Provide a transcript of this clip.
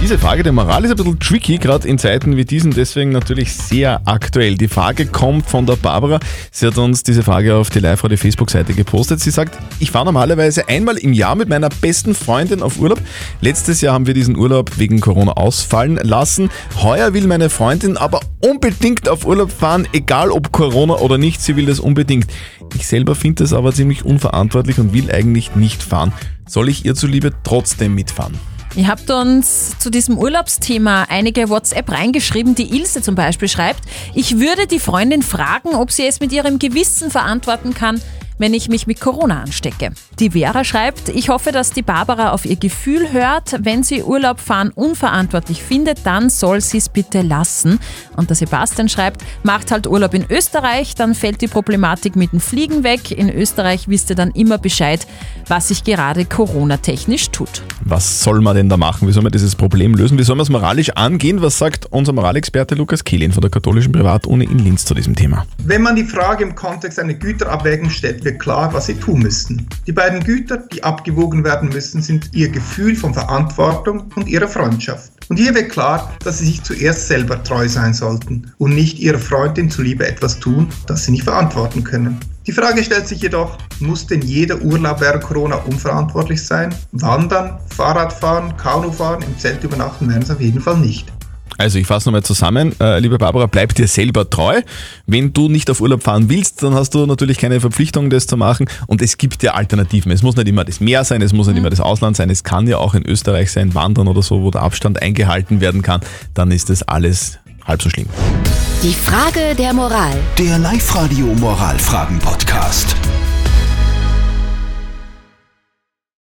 Diese Frage der Moral ist ein bisschen tricky, gerade in Zeiten wie diesen, deswegen natürlich sehr aktuell. Die Frage kommt von der Barbara. Sie hat uns diese Frage auf die Live-Radio Facebook-Seite gepostet. Sie sagt, ich fahre normalerweise einmal im Jahr mit meiner besten Freundin auf Urlaub. Letztes Jahr haben wir diesen Urlaub wegen Corona ausfallen lassen. Heuer will meine Freundin aber unbedingt auf Urlaub fahren, egal ob Corona oder nicht. Sie will das unbedingt. Ich selber finde das aber ziemlich unverantwortlich und will eigentlich nicht fahren. Soll ich ihr zuliebe trotzdem mitfahren? Ihr habt uns zu diesem Urlaubsthema einige WhatsApp reingeschrieben. Die Ilse zum Beispiel schreibt, ich würde die Freundin fragen, ob sie es mit ihrem Gewissen verantworten kann, wenn ich mich mit Corona anstecke. Die Vera schreibt, ich hoffe, dass die Barbara auf ihr Gefühl hört. Wenn sie Urlaub fahren unverantwortlich findet, dann soll sie es bitte lassen. Und der Sebastian schreibt, macht halt Urlaub in Österreich, dann fällt die Problematik mit dem Fliegen weg. In Österreich wisst ihr dann immer Bescheid, was sich gerade Corona-technisch tut. Was soll man denn da machen? Wie soll man dieses Problem lösen? Wie soll man es moralisch angehen? Was sagt unser Moralexperte Lukas Kehlin von der katholischen Privatuni in Linz zu diesem Thema? Wenn man die Frage im Kontext einer Güterabwägung stellt, wird klar, was sie tun müssten. Die beiden Güter, die abgewogen werden müssen, sind ihr Gefühl von Verantwortung und ihre Freundschaft. Und hier wird klar, dass sie sich zuerst selber treu sein sollten und nicht ihrer Freundin zuliebe etwas tun, das sie nicht verantworten können. Die Frage stellt sich jedoch, muss denn jeder Urlaub während Corona unverantwortlich sein? Wandern, Fahrradfahren, Kanufahren, im Zelt übernachten werden es auf jeden Fall nicht. Also ich fasse nochmal zusammen. Äh, liebe Barbara, bleib dir selber treu. Wenn du nicht auf Urlaub fahren willst, dann hast du natürlich keine Verpflichtung, das zu machen. Und es gibt ja Alternativen. Es muss nicht immer das Meer sein, es muss nicht Mhm. immer das Ausland sein. Es kann ja auch in Österreich sein, wandern oder so, wo der Abstand eingehalten werden kann. Dann ist das alles halb so schlimm. Die Frage der Moral. Der Live-Radio Moralfragen-Podcast.